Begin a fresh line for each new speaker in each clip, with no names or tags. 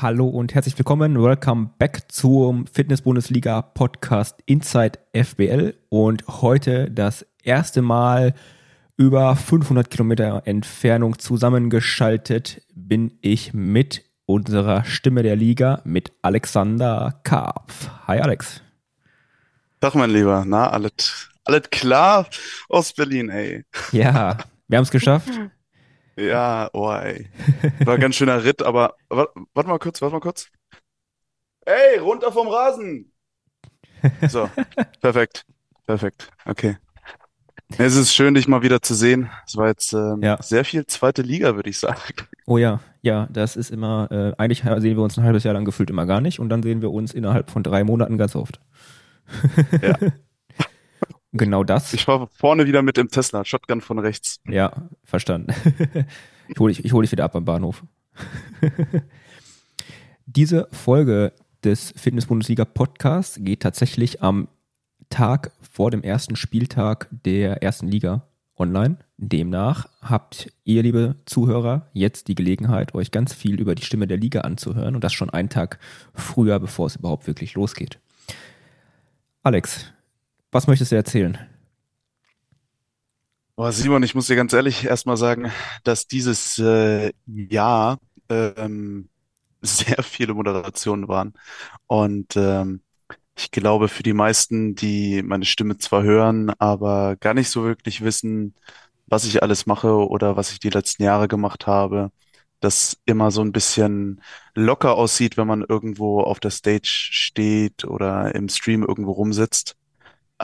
Hallo und herzlich willkommen. Welcome back zum Fitness-Bundesliga Podcast Inside FBL und heute das erste Mal über 500 Kilometer Entfernung zusammengeschaltet bin ich mit unserer Stimme der Liga mit Alexander Karpf. Hi Alex.
Tag mein Lieber, na, alles, alles klar aus Berlin, ey.
Ja, wir haben es geschafft.
Ja, oh ey. War ein ganz schöner Ritt, aber warte, warte mal kurz, warte mal kurz. Ey, runter vom Rasen! So, perfekt, perfekt, okay. Es ist schön, dich mal wieder zu sehen. Es war jetzt ähm,
Ja.
sehr viel zweite Liga, würde ich sagen.
Oh ja, ja, das ist immer, äh, eigentlich sehen wir uns ein halbes Jahr lang gefühlt immer gar nicht und dann sehen wir uns innerhalb von drei Monaten ganz oft.
Ja.
Genau das.
Ich war vorne wieder mit dem Tesla, Shotgun von rechts.
Ja, verstanden. ich hole dich, ich hol dich wieder ab am Bahnhof. Diese Folge des Fitness-Bundesliga Podcasts geht tatsächlich am Tag vor dem ersten Spieltag der ersten Liga online. Demnach habt ihr, liebe Zuhörer, jetzt die Gelegenheit, euch ganz viel über die Stimme der Liga anzuhören und das schon einen Tag früher, bevor es überhaupt wirklich losgeht. Alex, was möchtest du erzählen?
Boah, Simon, ich muss dir ganz ehrlich erstmal sagen, dass dieses äh, Jahr ähm, sehr viele Moderationen waren. Und ähm, ich glaube, für die meisten, die meine Stimme zwar hören, aber gar nicht so wirklich wissen, was ich alles mache oder was ich die letzten Jahre gemacht habe, das immer so ein bisschen locker aussieht, wenn man irgendwo auf der Stage steht oder im Stream irgendwo rumsitzt,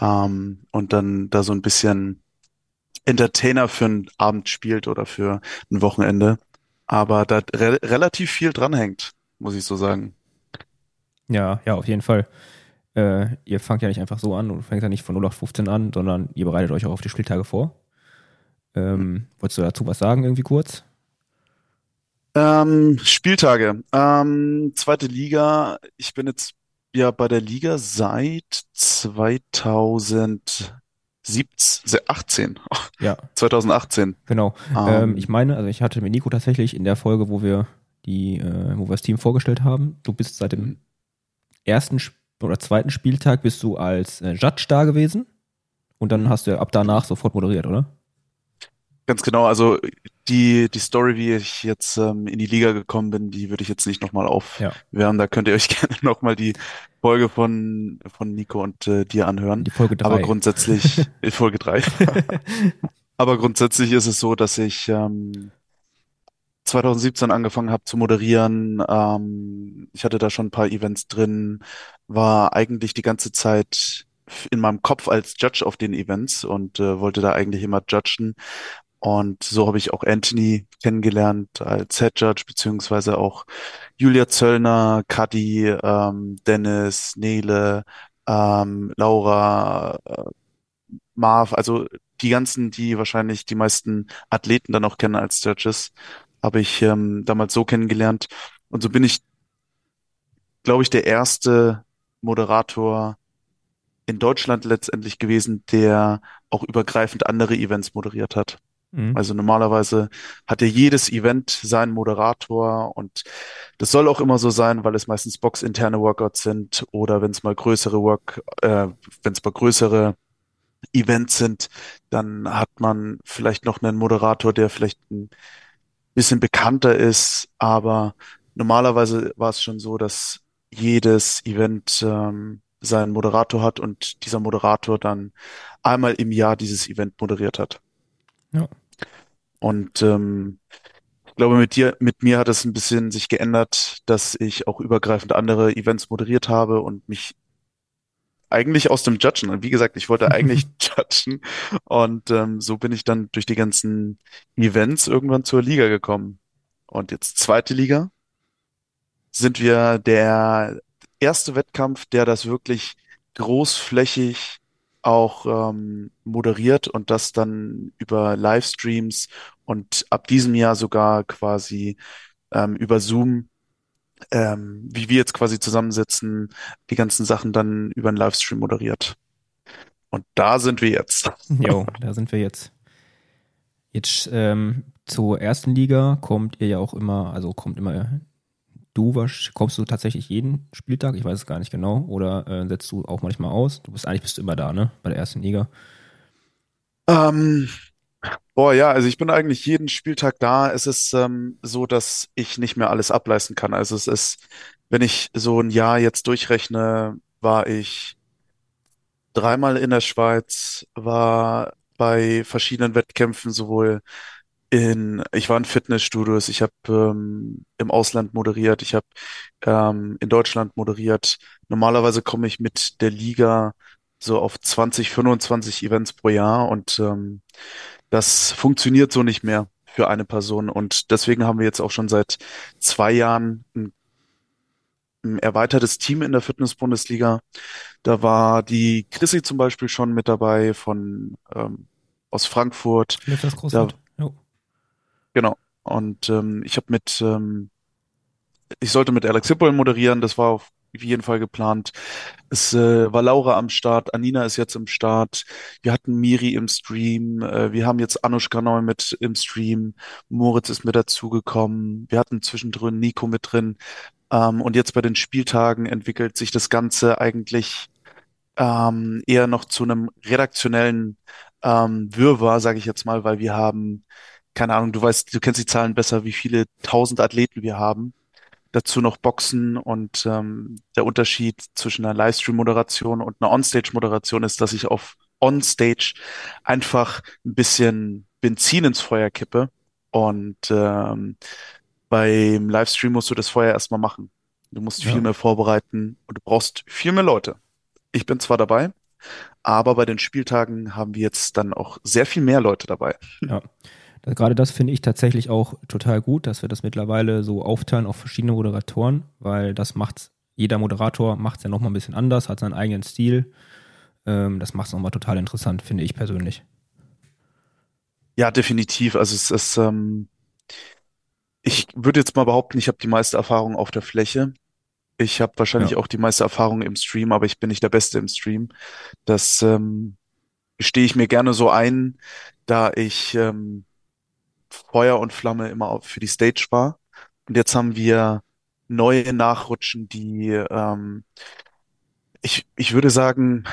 ähm, und dann da so ein bisschen Entertainer für einen Abend spielt oder für ein Wochenende. Aber da re relativ viel dranhängt, muss ich so sagen.
Ja, ja, auf jeden Fall. Äh, ihr fangt ja nicht einfach so an und fängt ja nicht von 0815 an, sondern ihr bereitet euch auch auf die Spieltage vor. Ähm, wolltest du dazu was sagen, irgendwie kurz?
Ähm, Spieltage. Ähm, zweite Liga. Ich bin jetzt ja bei der Liga seit 2017, 18,
Ja,
2018.
genau. Ähm,
Ähm,
ich meine, also ich hatte mit Nico tatsächlich in der Folge, wo wir die, äh, wo wir das Team vorgestellt haben, du bist seit dem ersten Sp- oder zweiten Spieltag bist du als äh, Judge da gewesen und dann hast du ab danach sofort moderiert, oder?
Ganz genau, also die, die Story, wie ich jetzt ähm, in die Liga gekommen bin, die würde ich jetzt nicht nochmal
Ja.
aufwärmen. Da könnt ihr euch gerne nochmal die Folge von, von Nico und äh, dir anhören.
Die Folge
Aber
3.
grundsätzlich, in Folge drei. Aber grundsätzlich ist es so, dass ich ähm, 2017 angefangen habe zu moderieren. Ähm, ich hatte da schon ein paar Events drin, war eigentlich die ganze Zeit in meinem Kopf als Judge auf den Events und äh, wollte da eigentlich immer judgen. Und so habe ich auch Anthony kennengelernt als Head Judge, beziehungsweise auch Julia Zöllner, Kadi, ähm, Dennis, Nele, ähm, Laura, äh, Marv, also die ganzen, die wahrscheinlich die meisten Athleten dann auch kennen als Judges, habe ich ähm, damals so kennengelernt. Und so bin ich, glaube ich, der erste Moderator in Deutschland letztendlich gewesen, der auch übergreifend andere Events moderiert hat.
Mhm.
Also normalerweise hat ja jedes Event seinen Moderator und das soll auch immer so sein, weil es meistens boxinterne Workouts sind oder wenn es mal größere Work, äh, wenn es mal größere Events sind, dann hat man vielleicht noch einen Moderator, der vielleicht ein bisschen bekannter ist, aber normalerweise war es schon so, dass jedes Event ähm, seinen Moderator hat und dieser Moderator dann einmal im Jahr dieses Event moderiert hat.
Ja.
Und ähm, ich glaube, mit dir, mit mir hat es ein bisschen sich geändert, dass ich auch übergreifend andere Events moderiert habe und mich eigentlich aus dem Judgen, und wie gesagt, ich wollte eigentlich judgen und ähm, so bin ich dann durch die ganzen Events irgendwann zur Liga gekommen. Und jetzt zweite Liga sind wir der erste Wettkampf, der das wirklich großflächig auch ähm, moderiert und das dann über Livestreams und ab diesem Jahr sogar quasi ähm, über Zoom, ähm, wie wir jetzt quasi zusammensitzen, die ganzen Sachen dann über einen Livestream moderiert. Und da sind wir jetzt.
Jo, da sind wir jetzt. Jetzt ähm, zur ersten Liga kommt ihr ja auch immer, also kommt immer du kommst du tatsächlich jeden Spieltag? Ich weiß es gar nicht genau. Oder äh, setzt du auch manchmal aus? Du bist eigentlich bist du immer da, ne? Bei der ersten Liga.
Ähm, boah, ja, also ich bin eigentlich jeden Spieltag da. Es ist ähm, so, dass ich nicht mehr alles ableisten kann. Also es ist, wenn ich so ein Jahr jetzt durchrechne, war ich dreimal in der Schweiz, war bei verschiedenen Wettkämpfen sowohl in, ich war in Fitnessstudios, ich habe ähm, im Ausland moderiert, ich habe ähm, in Deutschland moderiert. Normalerweise komme ich mit der Liga so auf 20, 25 Events pro Jahr und ähm, das funktioniert so nicht mehr für eine Person. Und deswegen haben wir jetzt auch schon seit zwei Jahren ein, ein erweitertes Team in der Fitness-Bundesliga. Da war die Chrissy zum Beispiel schon mit dabei von ähm, aus Frankfurt.
Lift das
Da,
CrossFit. Jo.
Genau. Und ähm, ich habe mit, ähm, ich sollte mit Alex Hippel moderieren, das war auf jeden Fall geplant. Es äh, war Laura am Start, Anina ist jetzt im Start, wir hatten Miri im Stream, äh, wir haben jetzt Anushka neu mit im Stream, Moritz ist mit dazugekommen, wir hatten zwischendrin Nico mit drin. Ähm, und jetzt bei den Spieltagen entwickelt sich das Ganze eigentlich ähm, eher noch zu einem redaktionellen ähm, Wirrwarr, sage ich jetzt mal, weil wir haben, keine Ahnung, du weißt, du kennst die Zahlen besser, wie viele tausend Athleten wir haben. Dazu noch Boxen und ähm, der Unterschied zwischen einer Livestream-Moderation und einer On-Stage-Moderation ist, dass ich auf On-Stage einfach ein bisschen Benzin ins Feuer kippe und ähm, beim Livestream musst du das vorher erstmal machen. Du musst viel
Ja.
mehr vorbereiten und du brauchst viel mehr Leute. Ich bin zwar dabei, aber bei den Spieltagen haben wir jetzt dann auch sehr viel mehr Leute dabei.
Ja. Gerade das finde ich tatsächlich auch total gut, dass wir das mittlerweile so aufteilen auf verschiedene Moderatoren, weil das macht, jeder Moderator macht es ja nochmal ein bisschen anders, hat seinen eigenen Stil. Ähm, das macht es nochmal total interessant, finde ich persönlich.
Ja, definitiv. Also es ist, ähm, ich würde jetzt mal behaupten, ich habe die meiste Erfahrung auf der Fläche. Ich habe wahrscheinlich
Ja.
auch die meiste Erfahrung im Stream, aber ich bin nicht der Beste im Stream. Das ähm, gestehe ich mir gerne so ein, da ich ähm, Feuer und Flamme immer für die Stage war. Und jetzt haben wir neue Nachrutschen, die ähm, ich, ich würde sagen,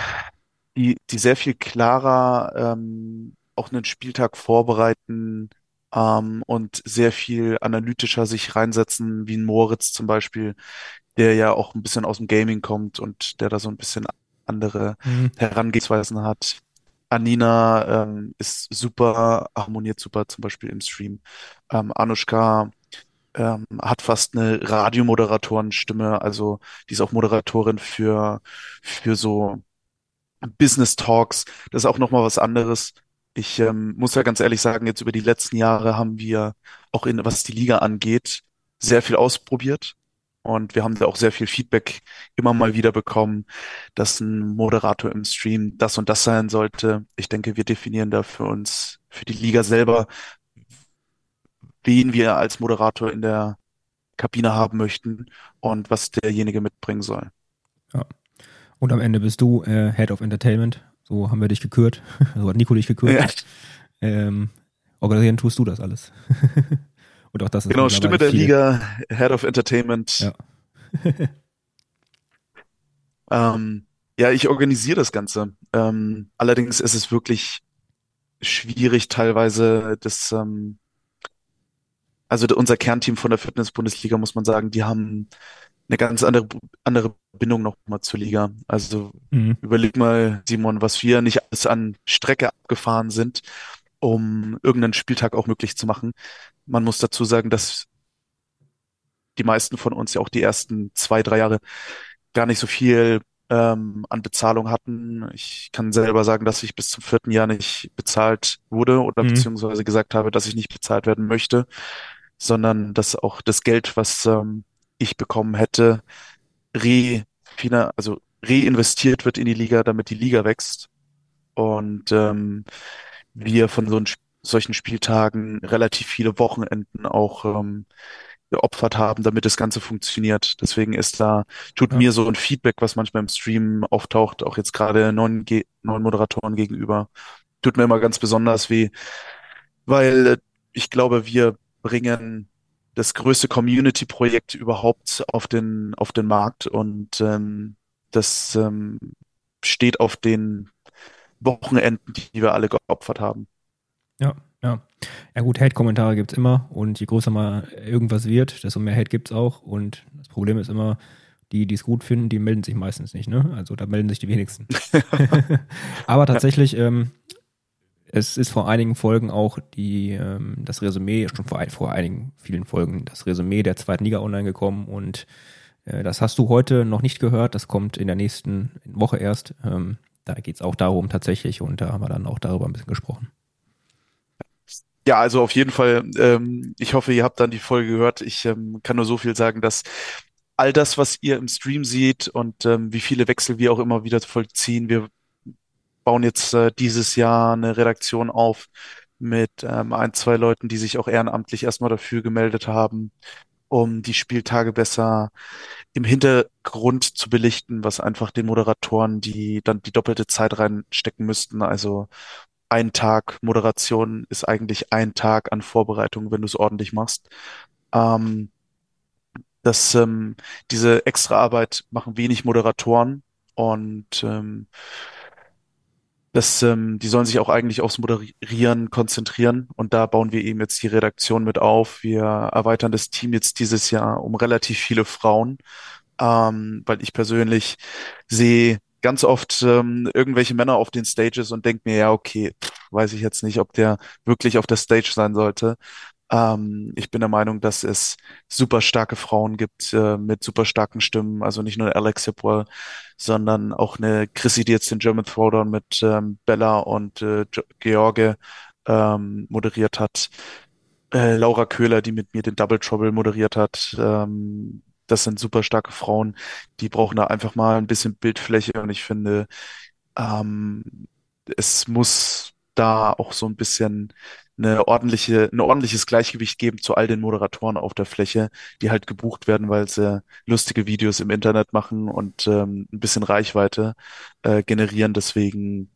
die, die sehr viel klarer ähm, auch einen Spieltag vorbereiten ähm, und sehr viel analytischer sich reinsetzen, wie ein Moritz zum Beispiel, der ja auch ein bisschen aus dem Gaming kommt und der da so ein bisschen andere
Mhm.
Herangehensweisen hat. Anina ähm, ist super, harmoniert super zum Beispiel im Stream. Ähm, Anushka ähm, hat fast eine Radiomoderatorenstimme, also die ist auch Moderatorin für, für so Business Talks. Das ist auch nochmal was anderes. Ich ähm, muss ja ganz ehrlich sagen, jetzt über die letzten Jahre haben wir auch in, was die Liga angeht, sehr viel ausprobiert. Und wir haben da auch sehr viel Feedback immer mal wieder bekommen, dass ein Moderator im Stream das und das sein sollte. Ich denke, wir definieren da für uns, für die Liga selber, wen wir als Moderator in der Kabine haben möchten und was derjenige mitbringen soll.
Ja. Und am Ende bist du äh, Head of Entertainment. So haben wir dich gekürt. So hat Nico dich gekürt.
Ja,
Ähm, organisieren tust du das alles. Und auch das ist
genau, Stimme der
mittlerweile
Liga, Head of Entertainment.
Ja.
Ähm, ja, ich organisiere das Ganze. Ähm, allerdings ist es wirklich schwierig, teilweise das, ähm, also unser Kernteam von der Fitness-Bundesliga, muss man sagen, die haben eine ganz andere, andere Bindung nochmal zur Liga. Also
viel. Mhm.
überleg mal, Simon, was wir nicht alles an Strecke abgefahren sind, um irgendeinen Spieltag auch möglich zu machen. Man muss dazu sagen, dass die meisten von uns ja auch die ersten zwei, drei Jahre gar nicht so viel ähm, an Bezahlung hatten. Ich kann selber sagen, dass ich bis zum vierten Jahr nicht bezahlt wurde oder
Mhm.
beziehungsweise gesagt habe, dass ich nicht bezahlt werden möchte, sondern dass auch das Geld, was ähm, ich bekommen hätte, re, also reinvestiert wird in die Liga, damit die Liga wächst. Und ähm, wir von so ein, solchen Spieltagen relativ viele Wochenenden auch ähm, geopfert haben, damit das Ganze funktioniert. Deswegen ist da, tut
Ja.
mir so ein Feedback, was manchmal im Stream auftaucht, auch jetzt gerade neuen, Ge neuen Moderatoren gegenüber, tut mir immer ganz besonders weh, weil äh, ich glaube, wir bringen das größte Community-Projekt überhaupt auf den, auf den Markt und ähm, das ähm, steht auf den Wochenenden, die wir alle geopfert haben.
Ja, ja. Ja gut, Hate-Kommentare gibt es immer und je größer mal irgendwas wird, desto mehr Hate gibt es auch. Und das Problem ist immer, die, die es gut finden, die melden sich meistens nicht, ne? Also da melden sich die wenigsten. Aber tatsächlich, ähm, es ist vor einigen Folgen auch die, ähm, das Resümee, schon vor, vor einigen vielen Folgen, das Resümee der zweiten Liga online gekommen und äh, das hast du heute noch nicht gehört, das kommt in der nächsten Woche erst. Ähm, da geht es auch darum tatsächlich und da haben wir dann auch darüber ein bisschen gesprochen.
Ja, also auf jeden Fall. Ähm, ich hoffe, ihr habt dann die Folge gehört. Ich ähm, kann nur so viel sagen, dass all das, was ihr im Stream seht und ähm, wie viele Wechsel wir auch immer wieder vollziehen, wir bauen jetzt äh, dieses Jahr eine Redaktion auf mit ähm, ein, zwei Leuten, die sich auch ehrenamtlich erstmal dafür gemeldet haben, um die Spieltage besser im Hintergrund zu belichten, was einfach den Moderatoren, die dann die doppelte Zeit reinstecken müssten. Also ein Tag Moderation ist eigentlich ein Tag an Vorbereitung, wenn du es ordentlich machst. Ähm, dass ähm, diese extra Arbeit machen wenig Moderatoren und ähm, das, ähm, die sollen sich auch eigentlich aufs Moderieren konzentrieren und da bauen wir eben jetzt die Redaktion mit auf. Wir erweitern das Team jetzt dieses Jahr um relativ viele Frauen, ähm, weil ich persönlich sehe ganz oft ähm, irgendwelche Männer auf den Stages und denke mir, ja, okay, weiß ich jetzt nicht, ob der wirklich auf der Stage sein sollte. Ähm, ich bin der Meinung, dass es super starke Frauen gibt äh, mit super starken Stimmen. Also nicht nur Alex Hipwell, sondern auch eine Chrissy, die jetzt den German Throwdown mit ähm, Bella und äh, George ähm, moderiert hat. Äh, Laura Köhler, die mit mir den Double Trouble moderiert hat. Ähm, das sind super starke Frauen. Die brauchen da einfach mal ein bisschen Bildfläche und ich finde, ähm, es muss da auch so ein bisschen eine ordentliche, ein ordentliches Gleichgewicht geben zu all den Moderatoren auf der Fläche, die halt gebucht werden, weil sie lustige Videos im Internet machen und ähm, ein bisschen Reichweite äh, generieren. Deswegen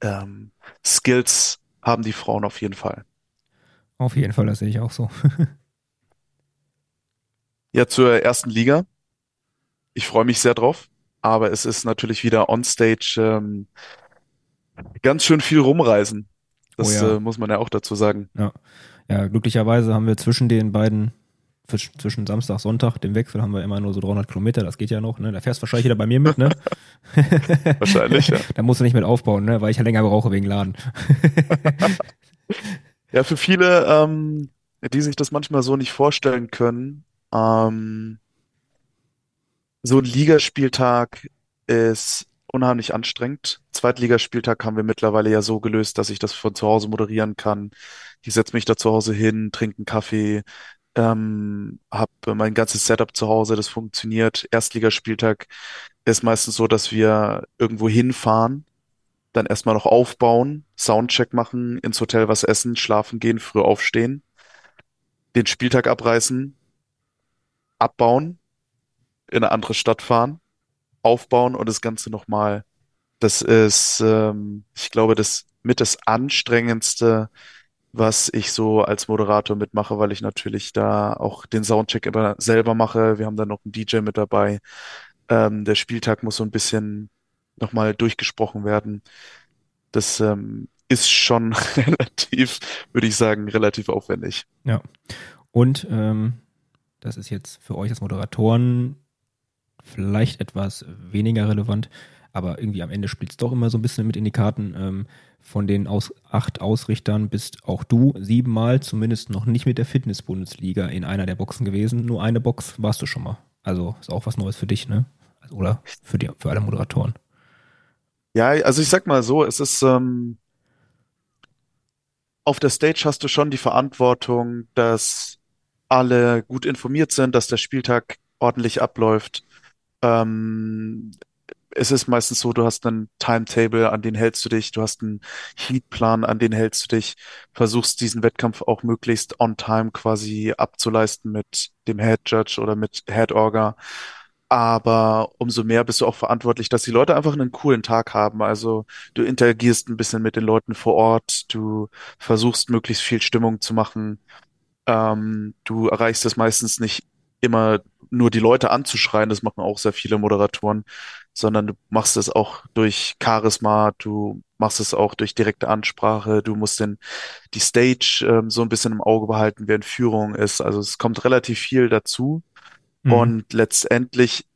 ähm, Skills haben die Frauen auf jeden Fall.
Auf jeden Fall, das sehe ich auch so.
ja, zur ersten Liga. Ich freue mich sehr drauf, aber es ist natürlich wieder onstage ähm, ganz schön viel rumreisen. Das oh ja. äh, muss man ja auch dazu sagen.
Ja. ja, glücklicherweise haben wir zwischen den beiden, zwischen Samstag, Sonntag, dem Wechsel haben wir immer nur so 300 Kilometer, das geht ja noch, ne? Da fährst du wahrscheinlich wieder bei mir mit, ne?
wahrscheinlich, ja.
da musst du nicht mit aufbauen, ne? Weil ich ja länger brauche wegen Laden.
ja, für viele, ähm, die sich das manchmal so nicht vorstellen können, ähm, so ein Ligaspieltag ist unheimlich anstrengend. Zweitligaspieltag haben wir mittlerweile ja so gelöst, dass ich das von zu Hause moderieren kann. Ich setze mich da zu Hause hin, trinke einen Kaffee, ähm, habe mein ganzes Setup zu Hause, das funktioniert. Erstligaspieltag ist meistens so, dass wir irgendwo hinfahren, dann erstmal noch aufbauen, Soundcheck machen, ins Hotel was essen, schlafen gehen, früh aufstehen, den Spieltag abreißen, abbauen, in eine andere Stadt fahren, aufbauen und das Ganze nochmal. Das ist, ähm, ich glaube, das mit das anstrengendste, was ich so als Moderator mitmache, weil ich natürlich da auch den Soundcheck immer selber mache. Wir haben dann noch einen DJ mit dabei. Ähm, der Spieltag muss so ein bisschen nochmal durchgesprochen werden. Das ähm, ist schon relativ, würde ich sagen, relativ aufwendig.
Ja. Und ähm, das ist jetzt für euch als Moderatoren vielleicht etwas weniger relevant, aber irgendwie am Ende spielt es doch immer so ein bisschen mit in die Karten. Ähm, von den aus, acht Ausrichtern bist auch du siebenmal zumindest noch nicht mit der Fitness-Bundesliga in einer der Boxen gewesen. Nur eine Box warst du schon mal. Also ist auch was Neues für dich, ne? Oder für, die, für alle Moderatoren.
Ja, also ich sag mal so, es ist ähm, auf der Stage hast du schon die Verantwortung, dass alle gut informiert sind, dass der Spieltag ordentlich abläuft. Ähm, es ist meistens so, du hast einen Timetable, an den hältst du dich, du hast einen Heatplan, an den hältst du dich, versuchst diesen Wettkampf auch möglichst on time quasi abzuleisten mit dem Head Judge oder mit Head Orga. Aber umso mehr bist du auch verantwortlich, dass die Leute einfach einen coolen Tag haben. Also du interagierst ein bisschen mit den Leuten vor Ort, du versuchst möglichst viel Stimmung zu machen. Ähm, du erreichst es meistens nicht immer nur die Leute anzuschreien, das machen auch sehr viele Moderatoren, sondern du machst es auch durch Charisma, du machst es auch durch direkte Ansprache, du musst den, die Stage ähm, so ein bisschen im Auge behalten, während Führung ist. Also es kommt relativ viel dazu
Mhm.
und letztendlich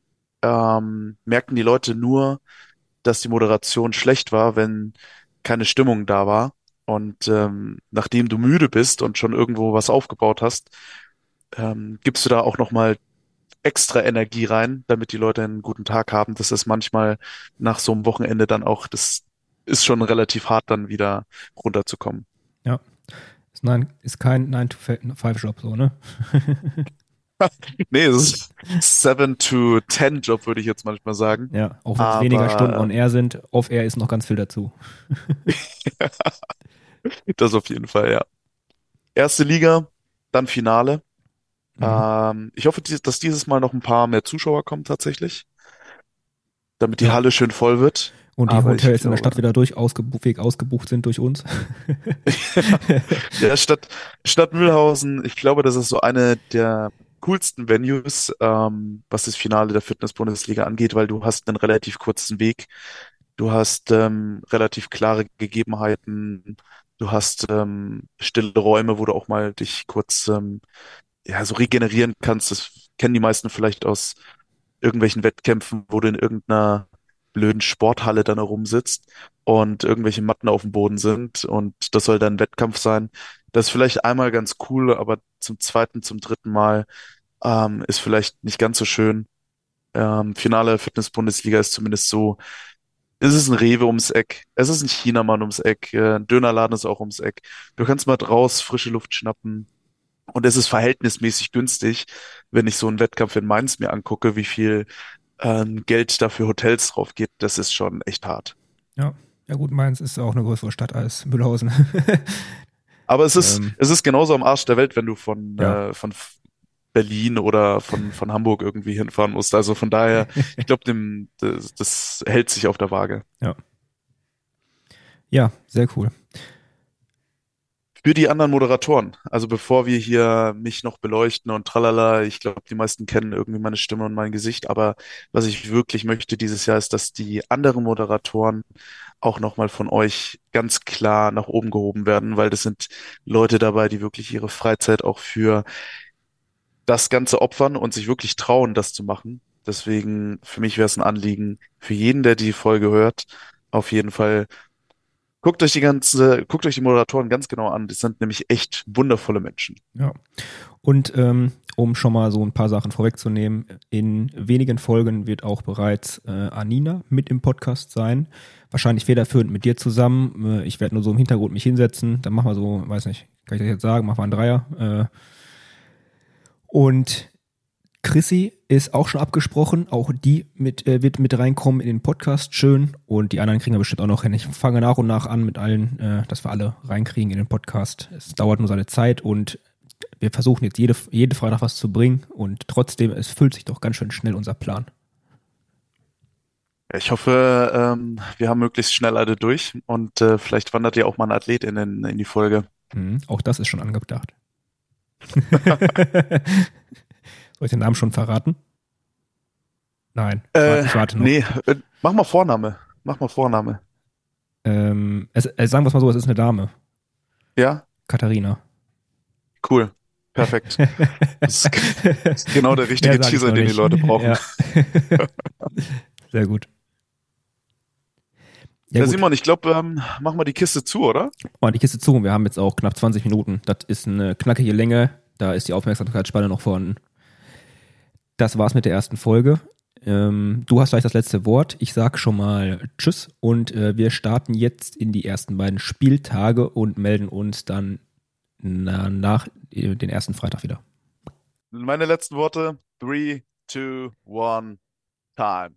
ähm, merken die Leute nur, dass die Moderation schlecht war, wenn keine Stimmung da war. Und ähm, nachdem du müde bist und schon irgendwo was aufgebaut hast, ähm, gibst du da auch nochmal extra Energie rein, damit die Leute einen guten Tag haben. Das ist manchmal nach so einem Wochenende dann auch, das ist schon relativ hart, dann wieder runterzukommen.
Ja. Ist, nein, ist kein 9-to-5-Job so, ne?
Nee, es ist 7 to 10 Job, würde ich jetzt manchmal sagen.
Ja, auch wenn es weniger Stunden on air sind, off air ist noch ganz viel dazu.
Das auf jeden Fall, ja. Erste Liga, dann Finale.
Mhm.
Ähm, ich hoffe, dass dieses Mal noch ein paar mehr Zuschauer kommen tatsächlich, damit die
Ja.
Halle schön voll wird.
Und die
aber
Hotels in der Stadt wieder durch ausgebucht, Weg ausgebucht sind durch uns.
Ja, Stadt, Stadt Mühlhausen, ich glaube, das ist so eine der coolsten Venues, ähm, was das Finale der Fitness-Bundesliga angeht, weil du hast einen relativ kurzen Weg, du hast ähm, relativ klare Gegebenheiten, du hast ähm, stille Räume, wo du auch mal dich kurz ähm, ja so regenerieren kannst. Das kennen die meisten vielleicht aus irgendwelchen Wettkämpfen, wo du in irgendeiner blöden Sporthalle dann herumsitzt und irgendwelche Matten auf dem Boden sind und das soll dann ein Wettkampf sein. Das ist vielleicht einmal ganz cool, aber zum zweiten, zum dritten Mal ähm, ist vielleicht nicht ganz so schön. Ähm, Finale Fitness-Bundesliga ist zumindest so, es ist ein Rewe ums Eck, es ist ein Chinamann ums Eck, äh, ein Dönerladen ist auch ums Eck. Du kannst mal draus frische Luft schnappen. Und es ist verhältnismäßig günstig, wenn ich so einen Wettkampf in Mainz mir angucke, wie viel ähm, Geld da für Hotels drauf geht. Das ist schon echt hart.
Ja. Ja gut, Mainz ist auch eine größere Stadt als Mühlhausen.
Aber es ist,
Ähm.
es ist genauso am Arsch der Welt, wenn du von,
Ja.
äh, von Berlin oder von, von Hamburg irgendwie hinfahren musst. Also von daher, ich glaube, dem, das, das hält sich auf der Waage.
ja, sehr cool.
Für die anderen Moderatoren, also bevor wir hier mich noch beleuchten und tralala, ich glaube, die meisten kennen irgendwie meine Stimme und mein Gesicht, aber was ich wirklich möchte dieses Jahr ist, dass die anderen Moderatoren auch nochmal von euch ganz klar nach oben gehoben werden, weil das sind Leute dabei, die wirklich ihre Freizeit auch für das Ganze opfern und sich wirklich trauen, das zu machen. Deswegen, für mich wäre es ein Anliegen, für jeden, der die Folge hört, auf jeden Fall Guckt euch die ganze, guckt euch die Moderatoren ganz genau an. Das sind nämlich echt wundervolle Menschen.
Ja. Und ähm, um schon mal so ein paar Sachen vorwegzunehmen, in wenigen Folgen wird auch bereits äh, Anina mit im Podcast sein. Wahrscheinlich federführend mit dir zusammen. Äh, ich werde nur so im Hintergrund mich hinsetzen. Dann machen wir so, weiß nicht, kann ich das jetzt sagen, machen wir einen Dreier. Äh, und Chrissy ist auch schon abgesprochen. Auch die mit, äh, wird mit reinkommen in den Podcast. Schön. Und die anderen kriegen wir bestimmt auch noch hin. Ich fange nach und nach an mit allen, äh, dass wir alle reinkriegen in den Podcast. Es dauert nur seine Zeit und wir versuchen jetzt jede, jede Freitag was zu bringen. Und trotzdem, es füllt sich doch ganz schön schnell unser Plan.
Ich hoffe, ähm, wir haben möglichst schnell alle durch und äh, vielleicht wandert ja auch mal ein Athlet in, den, in die Folge.
Mhm. Auch das ist schon angedacht. Soll ich den Namen schon verraten? Nein,
Äh,
ich warte noch.
nee, äh, mach mal Vorname. Mach mal Vorname.
Ähm, es, äh, sagen wir es mal so, es ist eine Dame.
Ja?
Katharina.
Cool. Perfekt. Das ist, das ist genau der richtige Teaser, den die. Leute brauchen.
Ja. Sehr gut.
Ja,
Ja, gut.
Simon, ich glaube, ähm, mach mal die Kiste zu, oder?
Oh, die Kiste zu. Wir haben jetzt auch knapp 20 Minuten. Das ist eine knackige Länge. Da ist die Aufmerksamkeitsspanne noch vorhanden. Das war's mit der ersten Folge. Ähm, du hast gleich das letzte Wort. Ich sag schon mal Tschüss und äh, wir starten jetzt in die ersten beiden Spieltage und melden uns dann na, nach äh, den ersten Freitag wieder.
Meine letzten Worte. Three, two, one, time.